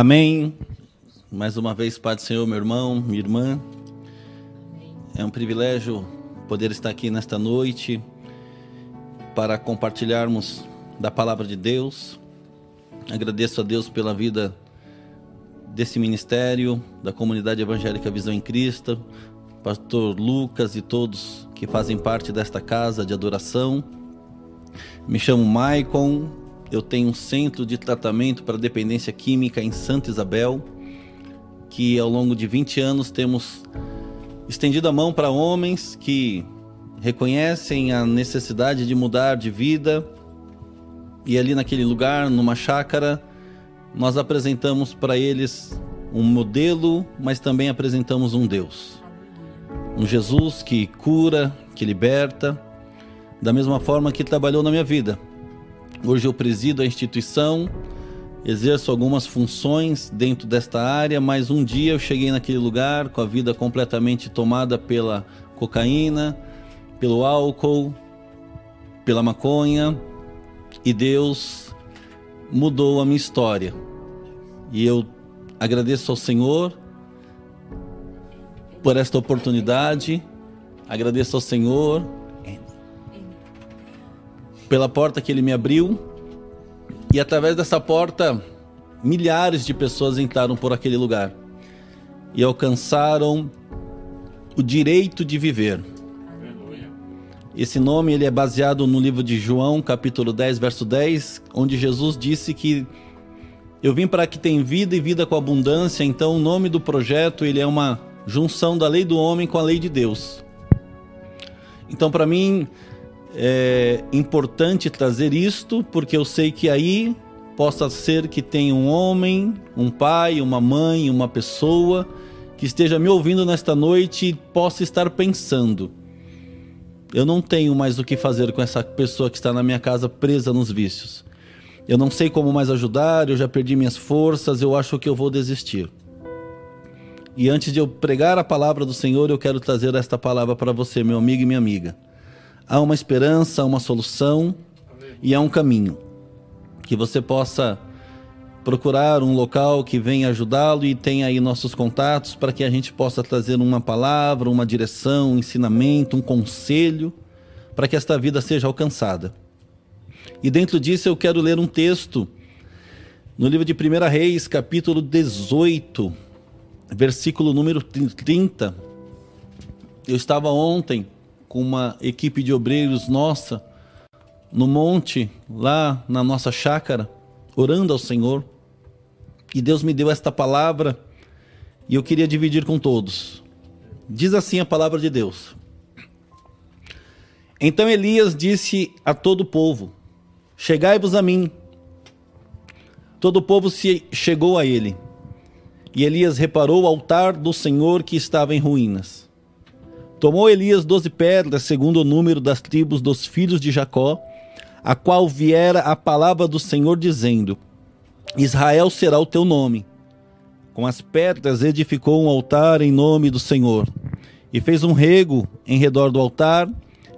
Amém. Mais uma vez, Pai do Senhor, meu irmão, minha irmã. É um privilégio poder estar aqui nesta noite para compartilharmos da palavra de Deus. Agradeço a Deus pela vida desse ministério, da comunidade evangélica Visão em Cristo, pastor Lucas e todos que fazem parte desta casa de adoração. Me chamo Maicon, eu tenho um centro de tratamento para dependência química em Santa Isabel, que ao longo de 20 anos temos estendido a mão para homens que reconhecem a necessidade de mudar de vida. E ali naquele lugar, numa chácara, nós apresentamos para eles um modelo, mas também apresentamos um Deus. Um Jesus que cura, que liberta, da mesma forma que trabalhou na minha vida. Hoje eu presido a instituição, exerço algumas funções dentro desta área, mas um dia eu cheguei naquele lugar com a vida completamente tomada pela cocaína, pelo álcool, pela maconha, e Deus mudou a minha história. E eu agradeço ao Senhor por esta oportunidade, agradeço ao Senhor pela porta que Ele me abriu, e através dessa porta, milhares de pessoas entraram por aquele lugar e alcançaram o direito de viver. Esse nome ele é baseado no livro de João, capítulo 10, verso 10, onde Jesus disse que eu vim para que tenha vida e vida com abundância. Então, o nome do projeto ele é uma junção da lei do homem com a lei de Deus. Então, para mim, é importante trazer isto, porque eu sei que aí possa ser que tenha um homem, um pai, uma mãe, uma pessoa que esteja me ouvindo nesta noite e possa estar pensando: eu não tenho mais o que fazer com essa pessoa que está na minha casa presa nos vícios. Eu não sei como mais ajudar, eu já perdi minhas forças, eu acho que eu vou desistir. E antes de eu pregar a palavra do Senhor, eu quero trazer esta palavra para você, meu amigo e minha amiga há uma esperança, há uma solução e há um caminho. Que você possa procurar um local que venha ajudá-lo e tenha aí nossos contatos para que a gente possa trazer uma palavra, uma direção, um ensinamento, um conselho para que esta vida seja alcançada. E dentro disso eu quero ler um texto no livro de 1 Reis, capítulo 18, versículo número 30. Eu estava ontem com uma equipe de obreiros nossa no monte, lá na nossa chácara, orando ao Senhor. E Deus me deu esta palavra e eu queria dividir com todos. Diz assim a palavra de Deus. Então Elias disse a todo o povo: Chegai-vos a mim. Todo o povo se chegou a ele. E Elias reparou o altar do Senhor que estava em ruínas. Tomou Elias doze pedras, segundo o número das tribos dos filhos de Jacó, a qual viera a palavra do Senhor dizendo: Israel será o teu nome. Com as pedras edificou um altar em nome do Senhor, e fez um rego em redor do altar,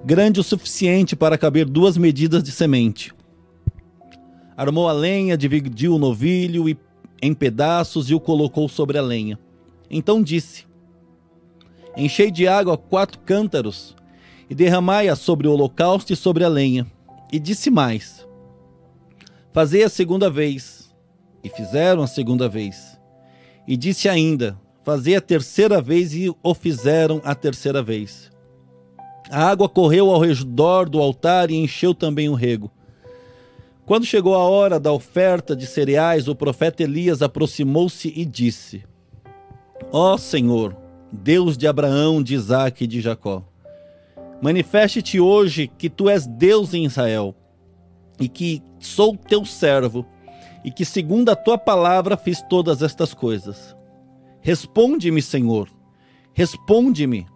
grande o suficiente para caber duas medidas de semente. Armou a lenha, dividiu o novilho em pedaços e o colocou sobre a lenha. Então disse: Enchei de água quatro cântaros e derramai-a sobre o holocausto e sobre a lenha. E disse mais: Fazei a segunda vez. E fizeram a segunda vez. E disse ainda: Fazei a terceira vez, e o fizeram a terceira vez. A água correu ao redor do altar e encheu também o rego. Quando chegou a hora da oferta de cereais, o profeta Elias aproximou-se e disse: Ó oh, Senhor, Deus de Abraão, de Isaac e de Jacó. Manifeste-te hoje que tu és Deus em Israel, e que sou teu servo, e que segundo a tua palavra fiz todas estas coisas. Responde-me, Senhor, responde-me,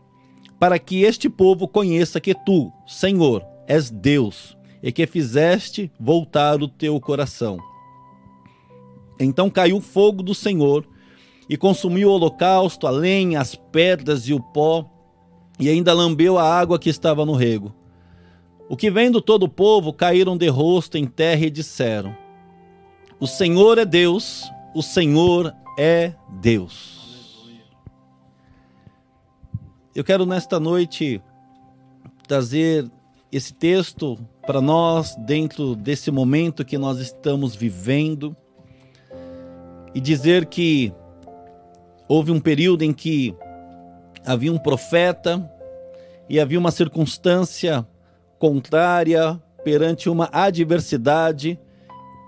para que este povo conheça que tu, Senhor, és Deus, e que fizeste voltar o teu coração. Então caiu o fogo do Senhor e consumiu o holocausto, a lenha, as pedras e o pó, e ainda lambeu a água que estava no rego. O que vendo todo o povo caíram de rosto em terra e disseram: O Senhor é Deus, o Senhor é Deus. Eu quero nesta noite trazer esse texto para nós dentro desse momento que nós estamos vivendo e dizer que houve um período em que havia um profeta e havia uma circunstância contrária perante uma adversidade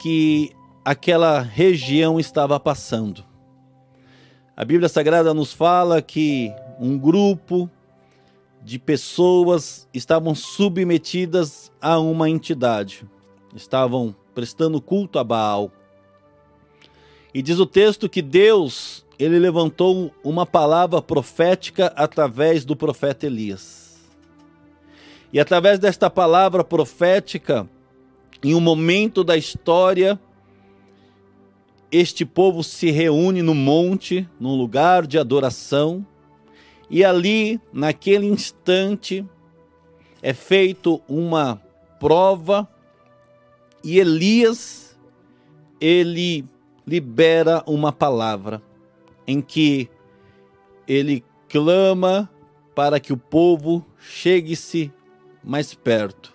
que aquela região estava passando. A Bíblia Sagrada nos fala que um grupo de pessoas estavam submetidas a uma entidade, estavam prestando culto a Baal. E diz o texto que Deus, ele levantou uma palavra profética através do profeta Elias. E através desta palavra profética, em um momento da história, este povo se reúne no monte, num lugar de adoração, e ali, naquele instante, é feito uma prova e Elias ele libera uma palavra em que ele clama para que o povo chegue-se mais perto.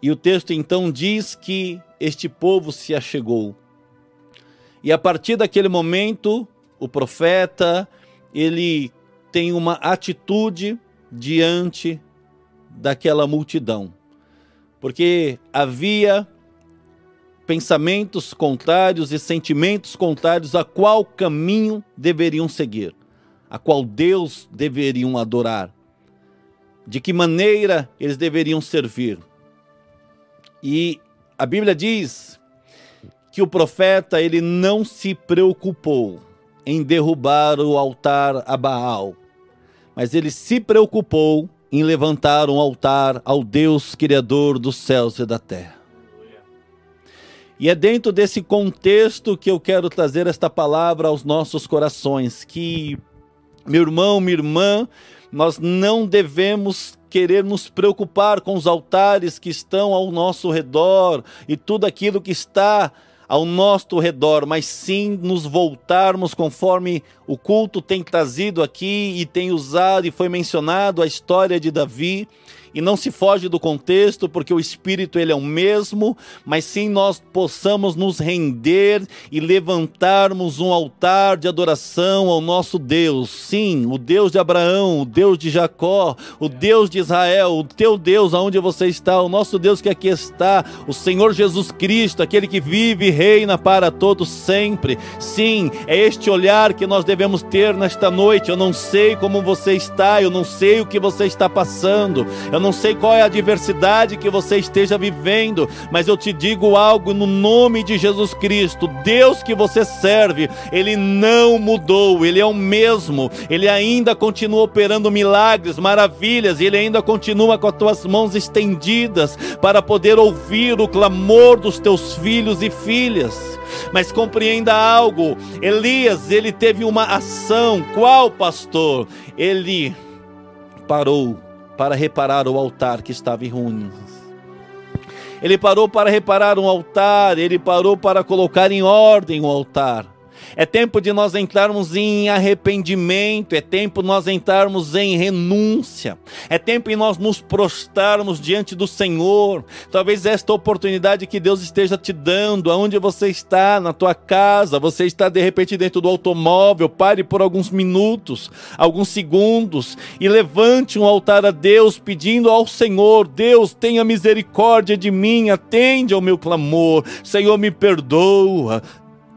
E o texto então diz que este povo se achegou. E a partir daquele momento, o profeta, ele tem uma atitude diante daquela multidão. Porque havia pensamentos contrários e sentimentos contrários a qual caminho deveriam seguir, a qual Deus deveriam adorar, de que maneira eles deveriam servir. E a Bíblia diz que o profeta ele não se preocupou em derrubar o altar a Baal, mas ele se preocupou em levantar um altar ao Deus Criador dos céus e da terra. E é dentro desse contexto que eu quero trazer esta palavra aos nossos corações, que, meu irmão, minha irmã, nós não devemos querer nos preocupar com os altares que estão ao nosso redor e tudo aquilo que está ao nosso redor, mas sim nos voltarmos conforme o culto tem trazido aqui e tem usado e foi mencionado a história de Davi e não se foge do contexto, porque o Espírito ele é o mesmo, mas sim nós possamos nos render e levantarmos um altar de adoração ao nosso Deus. Sim, o Deus de Abraão, o Deus de Jacó, o Deus de Israel, o teu Deus aonde você está, o nosso Deus que aqui está, o Senhor Jesus Cristo, aquele que vive e reina para todos sempre. Sim, é este olhar que nós devemos ter nesta noite. Eu não sei como você está, eu não sei o que você está passando. Eu não sei qual é a adversidade que você esteja vivendo, mas eu te digo algo no nome de Jesus Cristo. Deus que você serve, ele não mudou, ele é o mesmo. Ele ainda continua operando milagres, maravilhas, ele ainda continua com as tuas mãos estendidas para poder ouvir o clamor dos teus filhos e filhas. Mas compreenda algo, Elias, ele teve uma ação, qual pastor? Ele parou para reparar o altar que estava em ruínas. Ele parou para reparar um altar, ele parou para colocar em ordem o altar. É tempo de nós entrarmos em arrependimento, é tempo de nós entrarmos em renúncia, é tempo de nós nos prostrarmos diante do Senhor. Talvez esta oportunidade que Deus esteja te dando, aonde você está, na tua casa, você está de repente dentro do automóvel, pare por alguns minutos, alguns segundos e levante um altar a Deus, pedindo ao Senhor: Deus, tenha misericórdia de mim, atende ao meu clamor, Senhor, me perdoa,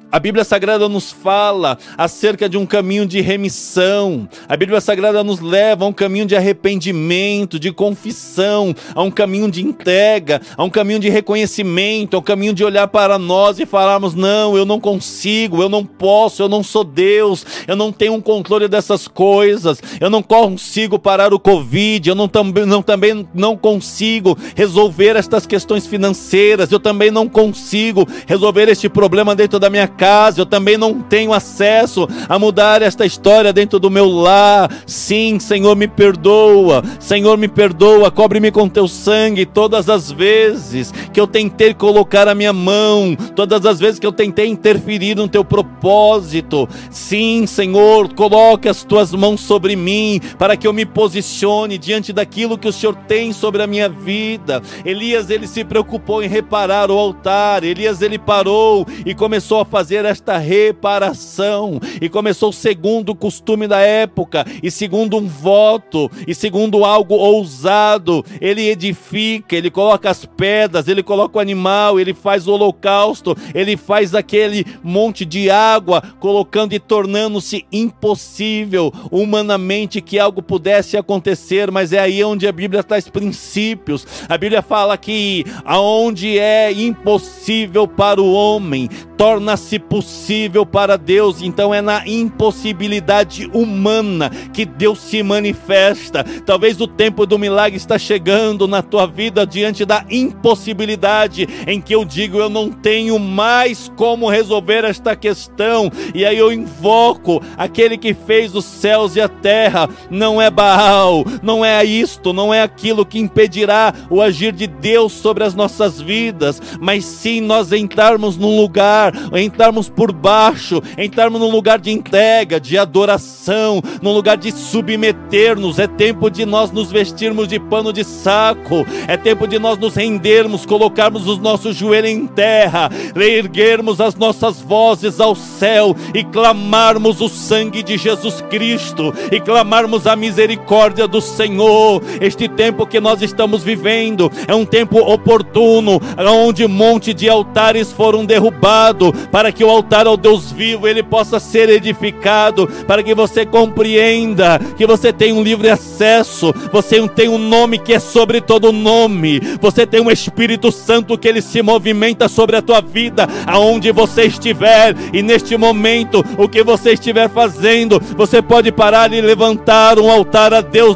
a Bíblia Sagrada nos fala acerca de um caminho de remissão. A Bíblia Sagrada nos leva a um caminho de arrependimento, de confissão, a um caminho de entrega, a um caminho de reconhecimento, a um caminho de olhar para nós e falarmos: não, eu não consigo, eu não posso, eu não sou Deus, eu não tenho um controle dessas coisas, eu não consigo parar o Covid, eu não, também, não, também não consigo resolver estas questões financeiras, eu também não consigo resolver este problema dentro da minha casa casa, eu também não tenho acesso a mudar esta história dentro do meu lar. Sim, Senhor, me perdoa. Senhor, me perdoa. Cobre-me com teu sangue todas as vezes que eu tentei colocar a minha mão, todas as vezes que eu tentei interferir no teu propósito. Sim, Senhor, coloque as tuas mãos sobre mim para que eu me posicione diante daquilo que o Senhor tem sobre a minha vida. Elias, ele se preocupou em reparar o altar. Elias, ele parou e começou a fazer esta reparação e começou segundo o costume da época e segundo um voto e segundo algo ousado. Ele edifica, ele coloca as pedras, ele coloca o animal, ele faz o holocausto, ele faz aquele monte de água, colocando e tornando-se impossível humanamente que algo pudesse acontecer, mas é aí onde a Bíblia traz princípios. A Bíblia fala que aonde é impossível para o homem, torna-se possível para Deus. Então é na impossibilidade humana que Deus se manifesta. Talvez o tempo do milagre está chegando na tua vida diante da impossibilidade em que eu digo eu não tenho mais como resolver esta questão. E aí eu invoco aquele que fez os céus e a terra. Não é Baal, não é isto, não é aquilo que impedirá o agir de Deus sobre as nossas vidas, mas sim nós entrarmos num lugar, entrarmos por baixo, entrarmos num lugar de entrega, de adoração, num lugar de submeter-nos. É tempo de nós nos vestirmos de pano de saco, é tempo de nós nos rendermos, colocarmos os nossos joelhos em terra, erguermos as nossas vozes ao céu e clamarmos o sangue de Jesus Cristo e clamarmos a misericórdia do Senhor. Este tempo que nós estamos vivendo é um tempo oportuno, onde um monte de altares foram derrubados, para que o altar ao Deus vivo ele possa ser edificado, para que você compreenda que você tem um livre acesso, você tem um nome que é sobre todo nome, você tem um Espírito Santo que ele se movimenta sobre a tua vida, aonde você estiver, e neste momento, o que você estiver fazendo, você pode parar e levantar um altar a Deus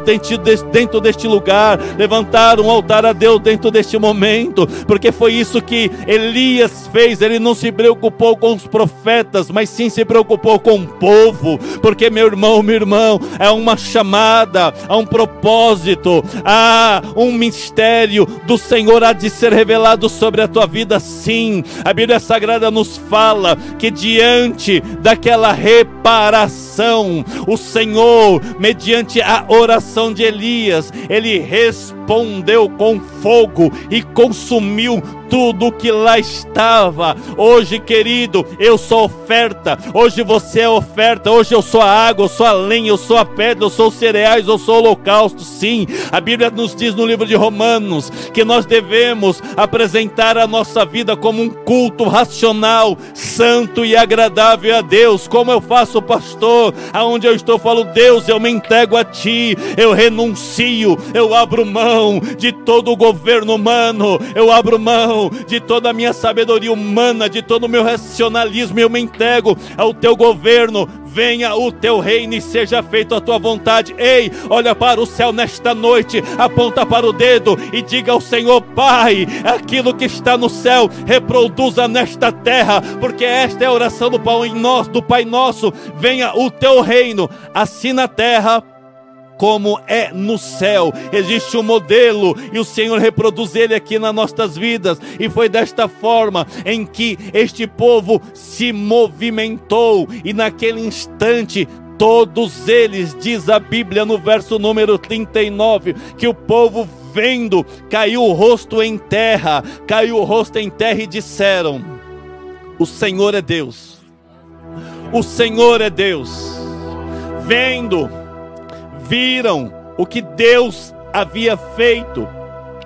dentro deste lugar, levantar um altar a Deus dentro deste momento, porque foi isso que Elias fez, ele não se preocupou com os profetas, mas sim se preocupou com o povo, porque meu irmão, meu irmão, é uma chamada, há um propósito, há um mistério do Senhor há de ser revelado sobre a tua vida, sim. A Bíblia Sagrada nos fala que diante daquela reparação, o Senhor, mediante a oração de Elias, ele respondeu com fogo e consumiu tudo que lá estava. Hoje, querido, eu sou oferta. Hoje você é oferta. Hoje eu sou a água, eu sou a lenha, eu sou a pedra, eu sou os cereais, eu sou o holocausto. Sim, a Bíblia nos diz no livro de Romanos que nós devemos apresentar a nossa vida como um culto racional, santo e agradável a Deus. Como eu faço, pastor? Aonde eu estou, falo, Deus, eu me entrego a ti, eu renuncio, eu abro mão de todo o governo humano, eu abro mão de toda a minha sabedoria humana, de todo o meu racionalismo, eu me entrego ao teu governo. Venha o teu reino e seja feita a tua vontade. Ei, olha para o céu nesta noite, aponta para o dedo e diga ao Senhor, Pai, aquilo que está no céu, reproduza nesta terra, porque esta é a oração do Pai nosso, do Pai nosso. Venha o teu reino, assim na terra como é no céu. Existe um modelo e o Senhor reproduz ele aqui nas nossas vidas. E foi desta forma em que este povo se movimentou e naquele instante todos eles, diz a Bíblia no verso número 39, que o povo vendo caiu o rosto em terra, caiu o rosto em terra e disseram: O Senhor é Deus. O Senhor é Deus. Vendo viram o que Deus havia feito.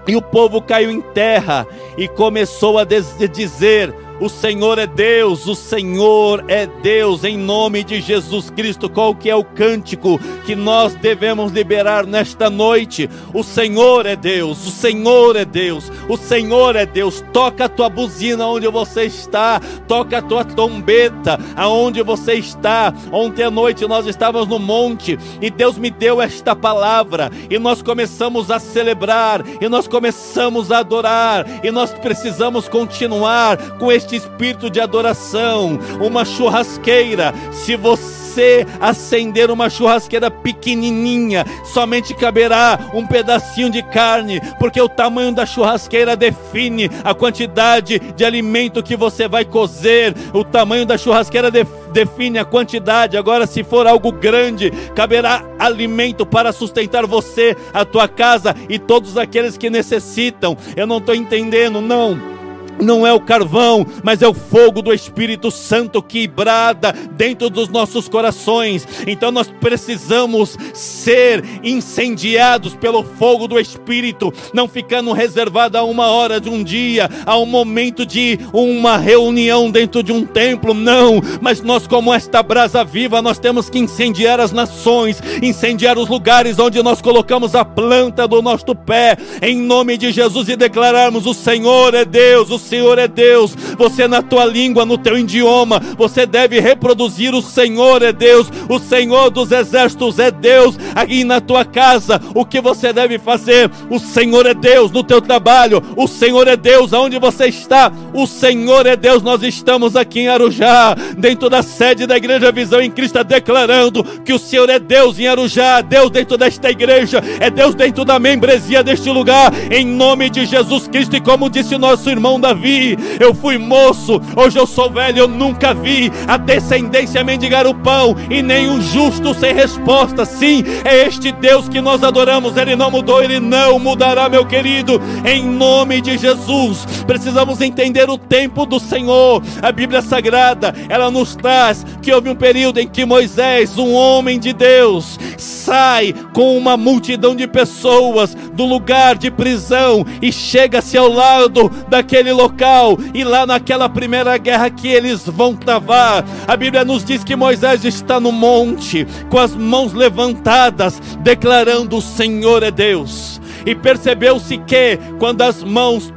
E o povo caiu em terra e começou a dizer: o Senhor é Deus, o Senhor é Deus, em nome de Jesus Cristo. Qual que é o cântico que nós devemos liberar nesta noite? O Senhor é Deus, o Senhor é Deus, o Senhor é Deus. Toca a tua buzina onde você está, toca a tua trombeta aonde você está. Ontem à noite nós estávamos no monte e Deus me deu esta palavra e nós começamos a celebrar e nós começamos a adorar e nós precisamos continuar com este este espírito de adoração, uma churrasqueira. Se você acender uma churrasqueira pequenininha, somente caberá um pedacinho de carne, porque o tamanho da churrasqueira define a quantidade de alimento que você vai cozer. O tamanho da churrasqueira define a quantidade. Agora, se for algo grande, caberá alimento para sustentar você, a tua casa e todos aqueles que necessitam. Eu não estou entendendo, não não é o carvão, mas é o fogo do Espírito Santo que brada dentro dos nossos corações. Então nós precisamos ser incendiados pelo fogo do Espírito, não ficando reservado a uma hora de um dia, a um momento de uma reunião dentro de um templo, não. Mas nós, como esta brasa viva, nós temos que incendiar as nações, incendiar os lugares onde nós colocamos a planta do nosso pé, em nome de Jesus, e declararmos: o Senhor é Deus, o Senhor é Deus. Você na tua língua, no teu idioma, você deve reproduzir o Senhor é Deus, o Senhor dos exércitos é Deus. Aqui na tua casa, o que você deve fazer? O Senhor é Deus no teu trabalho, o Senhor é Deus aonde você está. O Senhor é Deus. Nós estamos aqui em Arujá, dentro da sede da Igreja Visão em Cristo, declarando que o Senhor é Deus em Arujá, Deus dentro desta igreja, é Deus dentro da membresia deste lugar, em nome de Jesus Cristo. E como disse nosso irmão Davi, vi, eu fui moço, hoje eu sou velho, eu nunca vi a descendência mendigar o pão e nem um justo sem resposta. Sim, é este Deus que nós adoramos, ele não mudou, ele não mudará, meu querido, em nome de Jesus. Precisamos entender o tempo do Senhor. A Bíblia Sagrada, ela nos traz que houve um período em que Moisés, um homem de Deus, sai com uma multidão de pessoas do lugar de prisão e chega-se ao lado daquele local local e lá naquela primeira guerra que eles vão travar. A Bíblia nos diz que Moisés está no monte com as mãos levantadas, declarando: O Senhor é Deus. E percebeu-se que quando as mãos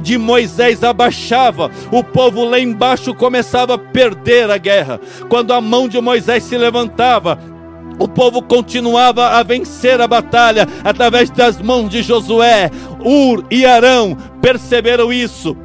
de Moisés abaixava, o povo lá embaixo começava a perder a guerra. Quando a mão de Moisés se levantava, o povo continuava a vencer a batalha através das mãos de Josué. Ur e Arão perceberam isso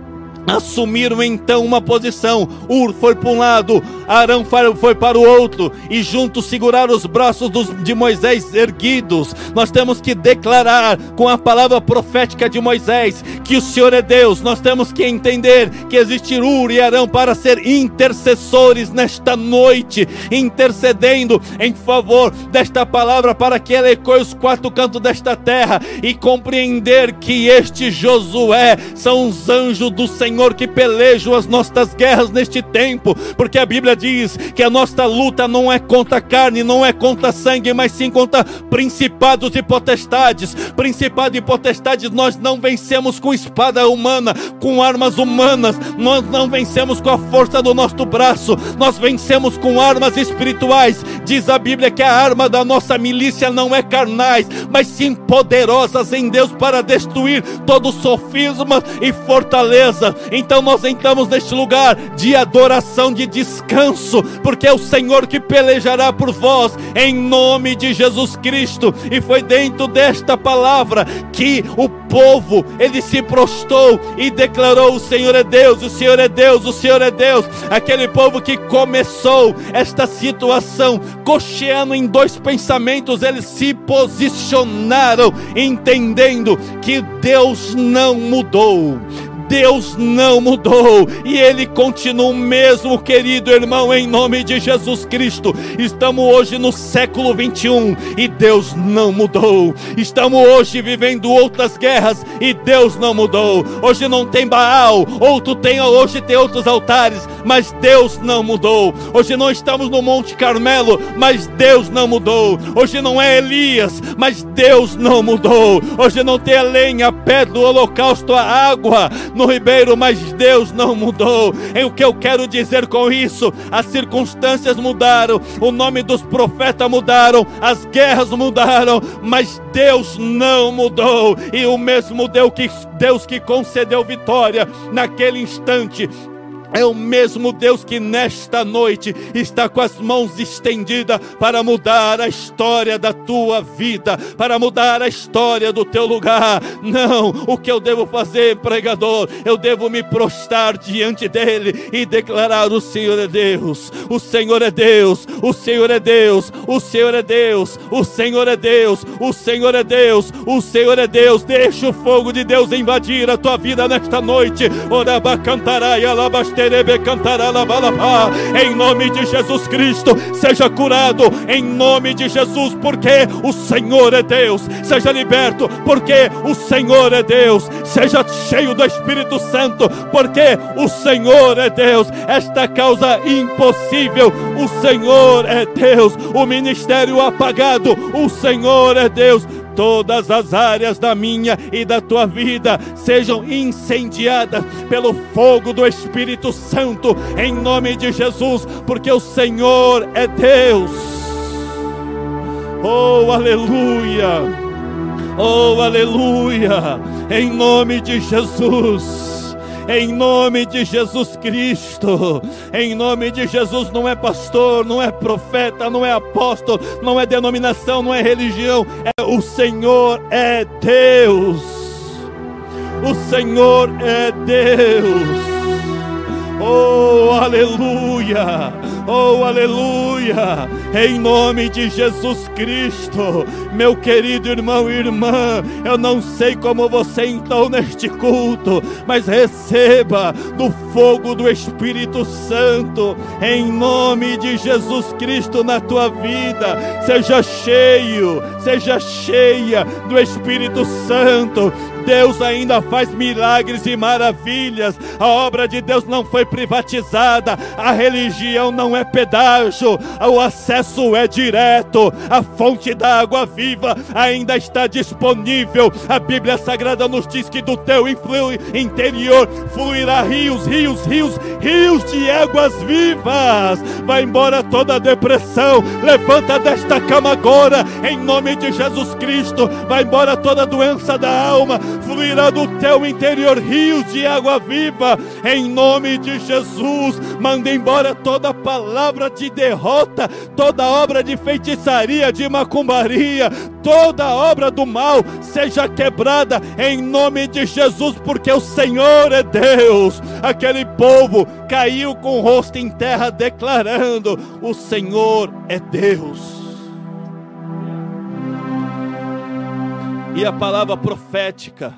assumiram então uma posição. Ur foi para um lado, Arão foi para o outro, e juntos seguraram os braços de Moisés erguidos. Nós temos que declarar com a palavra profética de Moisés que o Senhor é Deus. Nós temos que entender que existe Ur e Arão para ser intercessores nesta noite, intercedendo em favor desta palavra para que ela ecoe os quatro cantos desta terra e compreender que este Josué são os anjos do Senhor Senhor, que pelejam as nossas guerras neste tempo, porque a Bíblia diz que a nossa luta não é contra carne, não é contra sangue, mas sim contra principados e potestades. Principados e potestades nós não vencemos com espada humana, com armas humanas, nós não vencemos com a força do nosso braço, nós vencemos com armas espirituais. Diz a Bíblia que a arma da nossa milícia não é carnais, mas sim poderosas em Deus para destruir todo sofisma e fortaleza. Então nós entramos neste lugar de adoração, de descanso, porque é o Senhor que pelejará por vós, em nome de Jesus Cristo. E foi dentro desta palavra que o povo ele se prostou e declarou: O Senhor é Deus, o Senhor é Deus, o Senhor é Deus. Aquele povo que começou esta situação, cocheando em dois pensamentos, eles se posicionaram, entendendo que Deus não mudou. Deus não mudou e Ele continua o mesmo, querido irmão, em nome de Jesus Cristo. Estamos hoje no século 21 e Deus não mudou. Estamos hoje vivendo outras guerras e Deus não mudou. Hoje não tem Baal, outro tem, hoje tem outros altares, mas Deus não mudou. Hoje não estamos no Monte Carmelo, mas Deus não mudou. Hoje não é Elias, mas Deus não mudou. Hoje não tem a lenha, a pedra, o holocausto, a água no ribeiro, mas Deus não mudou. É o que eu quero dizer com isso? As circunstâncias mudaram, o nome dos profetas mudaram, as guerras mudaram, mas Deus não mudou. E o mesmo Deus que, Deus que concedeu vitória naquele instante é o mesmo Deus que nesta noite está com as mãos estendidas para mudar a história da tua vida, para mudar a história do teu lugar. Não, o que eu devo fazer, pregador? Eu devo me prostrar diante dele e declarar: O Senhor é Deus, o Senhor é Deus, o Senhor é Deus, o Senhor é Deus, o Senhor é Deus, o Senhor é Deus, o Senhor é Deus. Deixa o fogo de Deus invadir a tua vida nesta noite. Oraba cantará e em nome de Jesus Cristo, seja curado em nome de Jesus, porque o Senhor é Deus. Seja liberto, porque o Senhor é Deus. Seja cheio do Espírito Santo, porque o Senhor é Deus. Esta causa impossível, o Senhor é Deus. O ministério apagado, o Senhor é Deus todas as áreas da minha e da tua vida sejam incendiadas pelo fogo do Espírito Santo, em nome de Jesus, porque o Senhor é Deus. Oh, aleluia! Oh, aleluia! Em nome de Jesus em nome de Jesus Cristo. Em nome de Jesus, não é pastor, não é profeta, não é apóstolo, não é denominação, não é religião, é o Senhor é Deus. O Senhor é Deus. Oh, aleluia! Oh, aleluia! Em nome de Jesus Cristo, meu querido irmão e irmã, eu não sei como você entrou neste culto, mas receba do fogo do Espírito Santo, em nome de Jesus Cristo na tua vida. Seja cheio, seja cheia do Espírito Santo. Deus ainda faz milagres e maravilhas. A obra de Deus não foi privatizada, a religião não é pedágio, o acesso é direto. A fonte da água viva ainda está disponível. A Bíblia Sagrada nos diz que do teu interior fluirá rios, rios, rios, rios de águas vivas. Vai embora toda a depressão. Levanta desta cama agora, em nome de Jesus Cristo. Vai embora toda a doença da alma fluirá do teu interior rios de água viva, em nome de Jesus. Manda embora toda palavra de derrota, toda obra de feitiçaria, de macumbaria, toda obra do mal seja quebrada em nome de Jesus, porque o Senhor é Deus. Aquele povo caiu com o rosto em terra, declarando: O Senhor é Deus. E a palavra profética,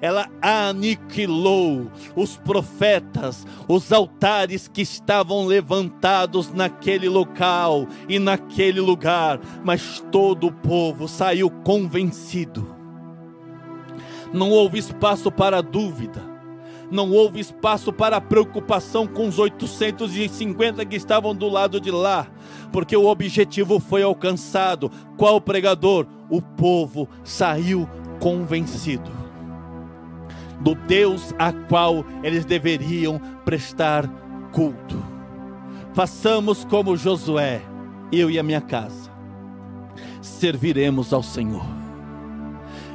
ela aniquilou os profetas, os altares que estavam levantados naquele local e naquele lugar, mas todo o povo saiu convencido. Não houve espaço para dúvida, não houve espaço para preocupação com os 850 que estavam do lado de lá, porque o objetivo foi alcançado. Qual pregador? O povo saiu convencido do Deus a qual eles deveriam prestar culto. Façamos como Josué, eu e a minha casa, serviremos ao Senhor.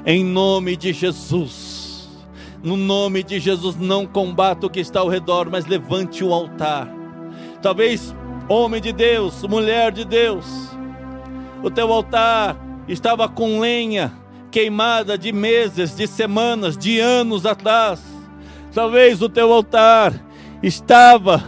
Em nome de Jesus, no nome de Jesus, não combata o que está ao redor, mas levante o altar. Talvez homem de Deus, mulher de Deus, o teu altar estava com lenha queimada de meses, de semanas, de anos atrás. Talvez o teu altar estava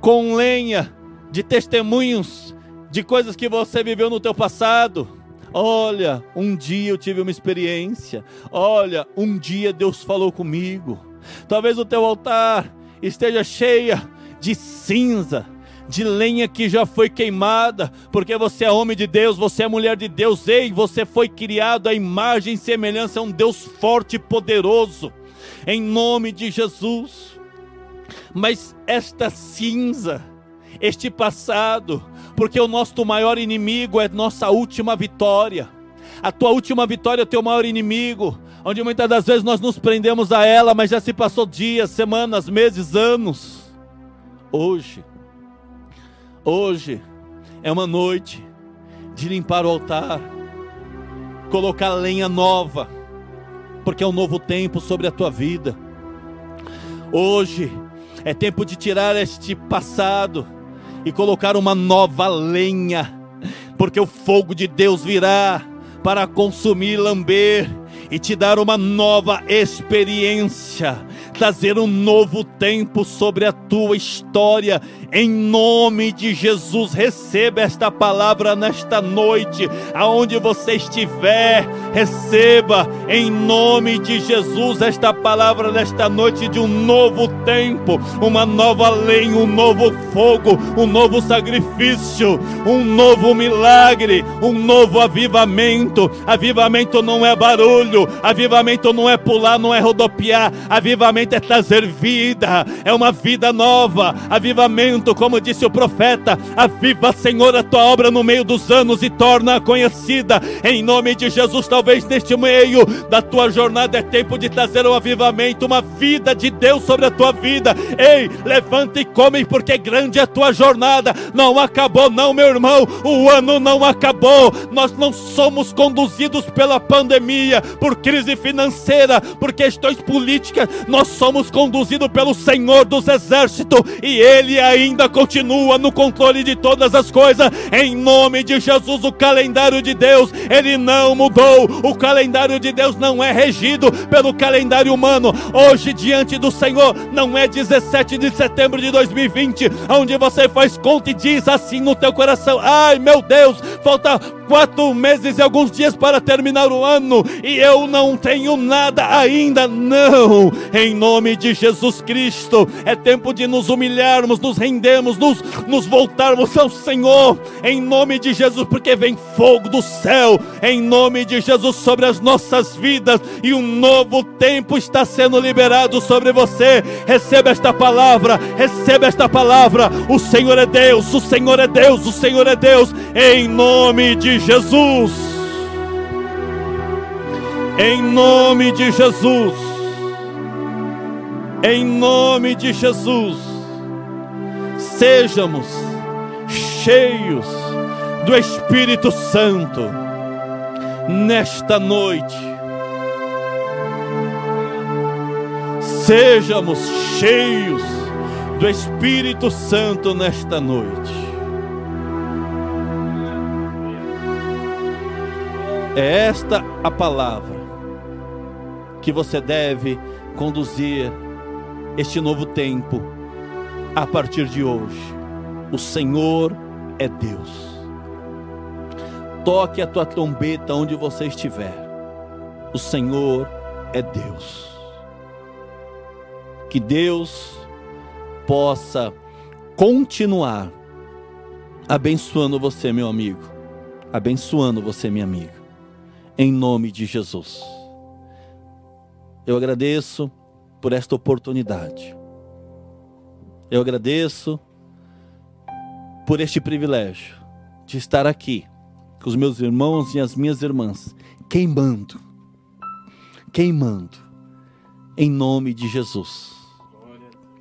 com lenha de testemunhos de coisas que você viveu no teu passado. Olha, um dia eu tive uma experiência. Olha, um dia Deus falou comigo. Talvez o teu altar esteja cheia de cinza, de lenha que já foi queimada, porque você é homem de Deus, você é mulher de Deus, ei, você foi criado à imagem e semelhança a um Deus forte e poderoso, em nome de Jesus. Mas esta cinza, este passado, porque o nosso maior inimigo é nossa última vitória. A tua última vitória é o teu maior inimigo, onde muitas das vezes nós nos prendemos a ela, mas já se passou dias, semanas, meses, anos. Hoje, Hoje é uma noite de limpar o altar, colocar lenha nova, porque é um novo tempo sobre a tua vida. Hoje É tempo de tirar este passado e colocar uma nova lenha, porque o fogo de Deus virá para consumir, lamber e te dar uma nova experiência, trazer um novo tempo sobre a tua história. Em nome de Jesus, receba esta palavra nesta noite, aonde você estiver, receba em nome de Jesus esta palavra nesta noite de um novo tempo, uma nova lenha, um novo fogo, um novo sacrifício, um novo milagre, um novo avivamento. Avivamento não é barulho, avivamento não é pular, não é rodopiar, avivamento é trazer vida, é uma vida nova. Avivamento, como disse o profeta, aviva, Senhor, a tua obra no meio dos anos e torna-a conhecida. Em nome de Jesus, talvez neste meio da tua jornada é tempo de trazer um avivamento, uma vida de Deus sobre a tua vida. Ei, levanta e come, porque grande é a tua jornada. Não acabou, não, meu irmão. O ano não acabou. Nós não somos conduzidos pela pandemia, por crise financeira, por questões políticas. Nós somos conduzidos pelo Senhor dos Exércitos e Ele ainda continua no controle de todas as coisas. Em nome de Jesus, o calendário de Deus, ele não mudou. O calendário de Deus não é regido pelo calendário humano. Hoje, diante do Senhor, não é 17 de setembro de 2020, onde você faz conta e diz assim no teu coração: Ai meu Deus, falta quatro meses e alguns dias para terminar o ano e eu não tenho nada ainda. Não, em nome de Jesus Cristo, é tempo de nos humilharmos, nos rendermos, nos, nos voltarmos ao Senhor, em nome de Jesus, porque vem fogo do céu, em nome de Jesus, sobre as nossas vidas e um novo tempo está sendo liberado sobre você. Receba esta palavra, receba esta palavra. O Senhor é Deus, o Senhor é Deus, o Senhor é Deus, em nome de Jesus. Em nome de Jesus. Em nome de Jesus. Sejamos cheios do Espírito Santo nesta noite. Sejamos cheios do Espírito Santo nesta noite. É esta a palavra que você deve conduzir este novo tempo a partir de hoje. O Senhor é Deus. Toque a tua trombeta onde você estiver. O Senhor é Deus. Que Deus possa continuar abençoando você, meu amigo. Abençoando você, minha amiga em nome de Jesus. Eu agradeço por esta oportunidade. Eu agradeço por este privilégio de estar aqui com os meus irmãos e as minhas irmãs, queimando, queimando, em nome de Jesus.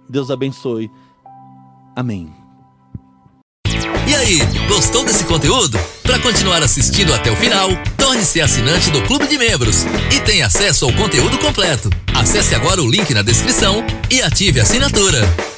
Deus abençoe. Amém. E aí, gostou desse conteúdo? Para continuar assistindo até o final, torne-se assinante do Clube de Membros e tenha acesso ao conteúdo completo. Acesse agora o link na descrição e ative a assinatura.